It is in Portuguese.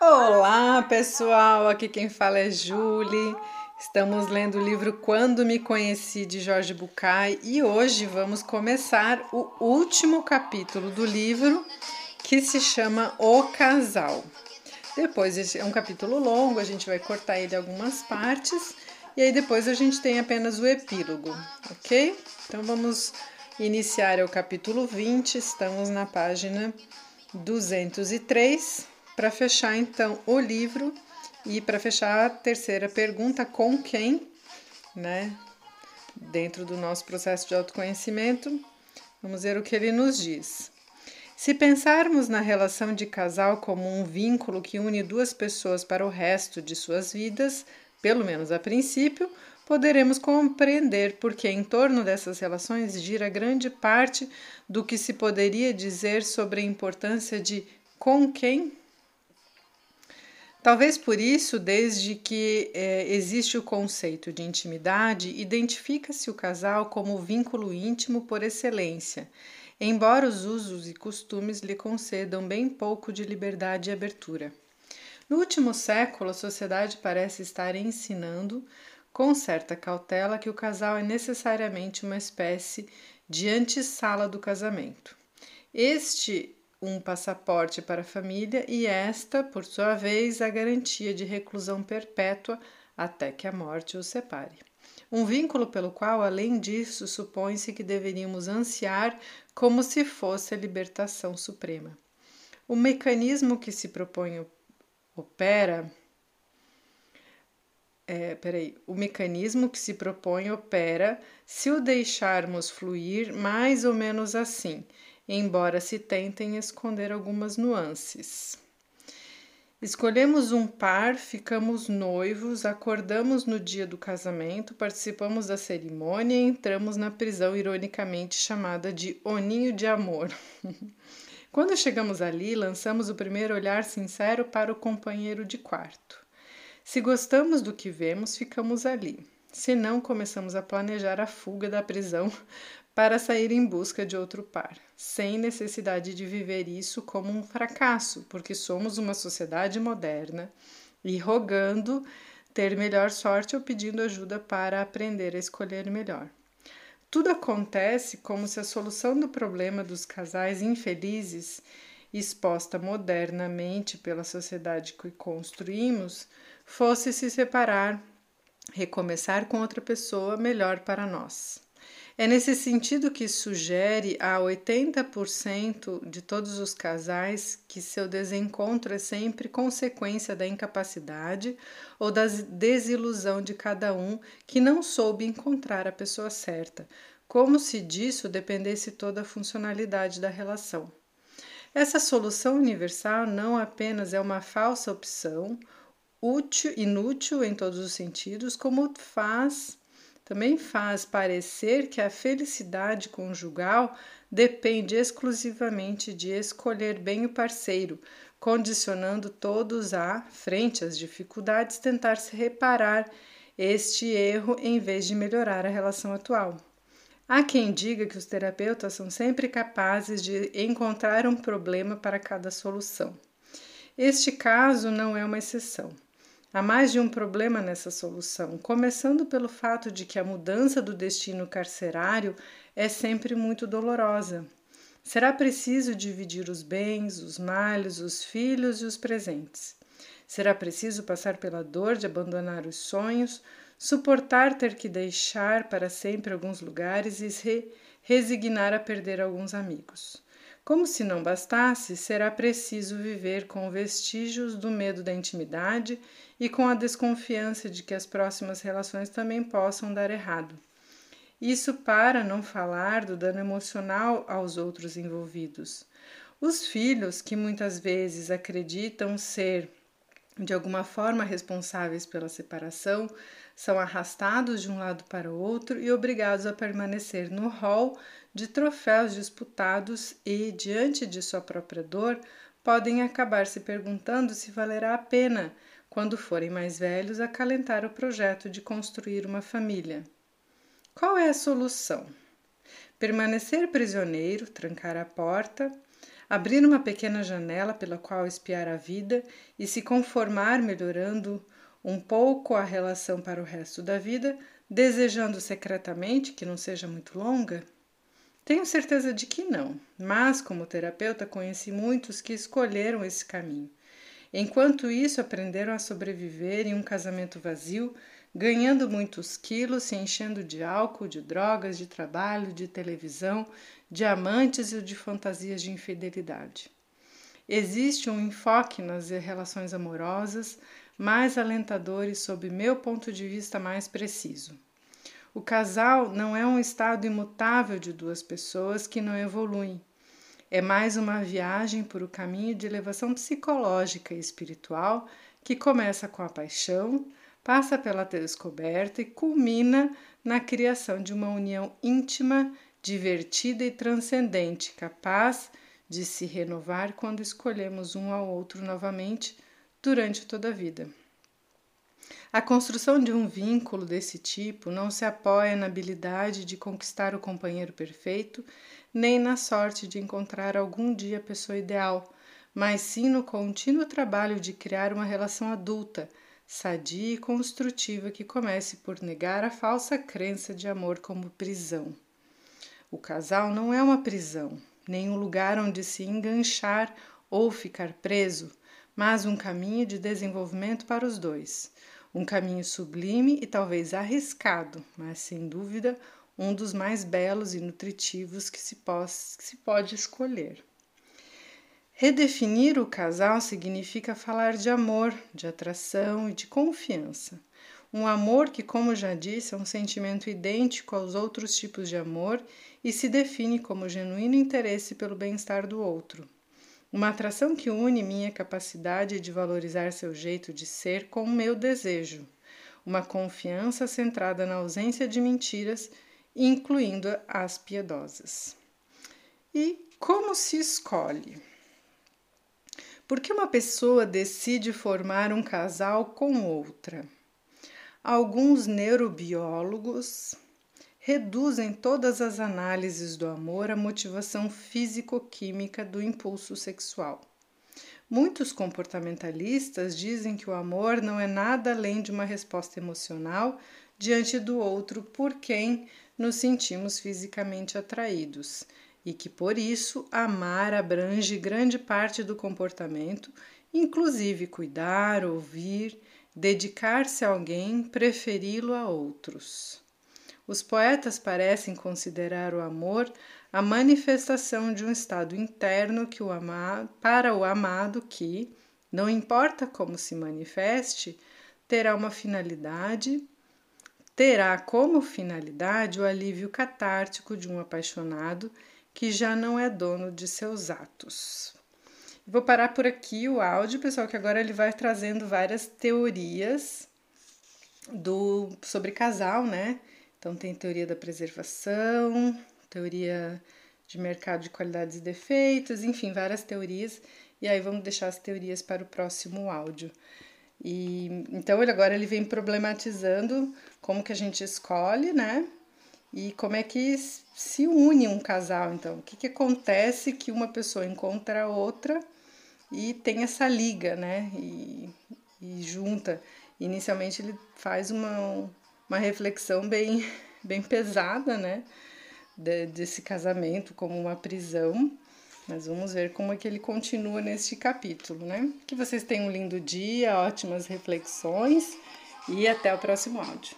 Olá, pessoal! Aqui quem fala é Julie. Estamos lendo o livro Quando Me Conheci de Jorge Bucay e hoje vamos começar o último capítulo do livro que se chama O Casal. Depois é um capítulo longo, a gente vai cortar ele em algumas partes e aí depois a gente tem apenas o epílogo, ok? Então vamos iniciar o capítulo 20, estamos na página 203 para fechar então o livro e para fechar a terceira pergunta, com quem, né? Dentro do nosso processo de autoconhecimento, vamos ver o que ele nos diz. Se pensarmos na relação de casal como um vínculo que une duas pessoas para o resto de suas vidas, pelo menos a princípio, poderemos compreender porque em torno dessas relações gira grande parte do que se poderia dizer sobre a importância de com quem Talvez por isso, desde que é, existe o conceito de intimidade, identifica-se o casal como o vínculo íntimo por excelência, embora os usos e costumes lhe concedam bem pouco de liberdade e abertura. No último século, a sociedade parece estar ensinando, com certa cautela, que o casal é necessariamente uma espécie de antessala do casamento. Este um passaporte para a família e esta, por sua vez, a garantia de reclusão perpétua até que a morte os separe. Um vínculo pelo qual, além disso, supõe-se que deveríamos ansiar como se fosse a libertação suprema. O mecanismo que se propõe opera. É, peraí, o mecanismo que se propõe opera se o deixarmos fluir mais ou menos assim embora se tentem esconder algumas nuances. Escolhemos um par, ficamos noivos, acordamos no dia do casamento, participamos da cerimônia e entramos na prisão ironicamente chamada de Oninho de Amor. Quando chegamos ali, lançamos o primeiro olhar sincero para o companheiro de quarto. Se gostamos do que vemos, ficamos ali. Se não, começamos a planejar a fuga da prisão para sair em busca de outro par, sem necessidade de viver isso como um fracasso, porque somos uma sociedade moderna e rogando ter melhor sorte ou pedindo ajuda para aprender a escolher melhor. Tudo acontece como se a solução do problema dos casais infelizes, exposta modernamente pela sociedade que construímos, fosse se separar, recomeçar com outra pessoa melhor para nós. É nesse sentido que sugere a 80% de todos os casais que seu desencontro é sempre consequência da incapacidade ou da desilusão de cada um que não soube encontrar a pessoa certa, como se disso dependesse toda a funcionalidade da relação. Essa solução universal não apenas é uma falsa opção, útil, inútil em todos os sentidos, como faz também faz parecer que a felicidade conjugal depende exclusivamente de escolher bem o parceiro, condicionando todos a, frente às dificuldades, tentar se reparar este erro em vez de melhorar a relação atual. Há quem diga que os terapeutas são sempre capazes de encontrar um problema para cada solução. Este caso não é uma exceção. Há mais de um problema nessa solução, começando pelo fato de que a mudança do destino carcerário é sempre muito dolorosa. Será preciso dividir os bens, os males, os filhos e os presentes. Será preciso passar pela dor de abandonar os sonhos, suportar ter que deixar para sempre alguns lugares e se resignar a perder alguns amigos. Como se não bastasse, será preciso viver com vestígios do medo da intimidade e com a desconfiança de que as próximas relações também possam dar errado. Isso para não falar do dano emocional aos outros envolvidos. Os filhos, que muitas vezes acreditam ser de alguma forma responsáveis pela separação, são arrastados de um lado para o outro e obrigados a permanecer no hall de troféus disputados e, diante de sua própria dor, podem acabar se perguntando se valerá a pena, quando forem mais velhos, acalentar o projeto de construir uma família. Qual é a solução? Permanecer prisioneiro, trancar a porta, abrir uma pequena janela pela qual espiar a vida e se conformar melhorando um pouco a relação para o resto da vida, desejando secretamente que não seja muito longa? Tenho certeza de que não, mas como terapeuta conheci muitos que escolheram esse caminho. Enquanto isso, aprenderam a sobreviver em um casamento vazio, ganhando muitos quilos, se enchendo de álcool, de drogas, de trabalho, de televisão, de amantes e de fantasias de infidelidade. Existe um enfoque nas relações amorosas mais alentador e, sob meu ponto de vista, mais preciso. O casal não é um estado imutável de duas pessoas que não evoluem. É mais uma viagem por o caminho de elevação psicológica e espiritual que começa com a paixão, passa pela descoberta e culmina na criação de uma união íntima, divertida e transcendente, capaz de se renovar quando escolhemos um ao outro novamente durante toda a vida. A construção de um vínculo desse tipo não se apoia na habilidade de conquistar o companheiro perfeito, nem na sorte de encontrar algum dia a pessoa ideal, mas sim no contínuo trabalho de criar uma relação adulta, sadia e construtiva que comece por negar a falsa crença de amor como prisão. O casal não é uma prisão, nem um lugar onde se enganchar ou ficar preso, mas um caminho de desenvolvimento para os dois. Um caminho sublime e talvez arriscado, mas sem dúvida um dos mais belos e nutritivos que se, que se pode escolher. Redefinir o casal significa falar de amor, de atração e de confiança. Um amor que, como já disse, é um sentimento idêntico aos outros tipos de amor e se define como genuíno interesse pelo bem-estar do outro. Uma atração que une minha capacidade de valorizar seu jeito de ser com o meu desejo. Uma confiança centrada na ausência de mentiras, incluindo as piedosas. E como se escolhe? Por que uma pessoa decide formar um casal com outra? Alguns neurobiólogos reduzem todas as análises do amor à motivação físico-química do impulso sexual. Muitos comportamentalistas dizem que o amor não é nada além de uma resposta emocional diante do outro por quem nos sentimos fisicamente atraídos e que por isso amar abrange grande parte do comportamento, inclusive cuidar, ouvir, dedicar-se a alguém, preferi-lo a outros. Os poetas parecem considerar o amor a manifestação de um estado interno que o amado, para o amado que, não importa como se manifeste, terá uma finalidade, terá como finalidade o alívio catártico de um apaixonado que já não é dono de seus atos. Vou parar por aqui o áudio, pessoal, que agora ele vai trazendo várias teorias do sobre casal, né? Então, tem teoria da preservação, teoria de mercado de qualidades e defeitos, enfim, várias teorias. E aí vamos deixar as teorias para o próximo áudio. E então ele agora ele vem problematizando como que a gente escolhe, né? E como é que se une um casal, então? O que, que acontece que uma pessoa encontra a outra e tem essa liga, né? E, e junta. Inicialmente ele faz uma, uma reflexão bem, bem pesada, né? De, desse casamento como uma prisão. Mas vamos ver como é que ele continua neste capítulo, né? Que vocês tenham um lindo dia, ótimas reflexões e até o próximo áudio.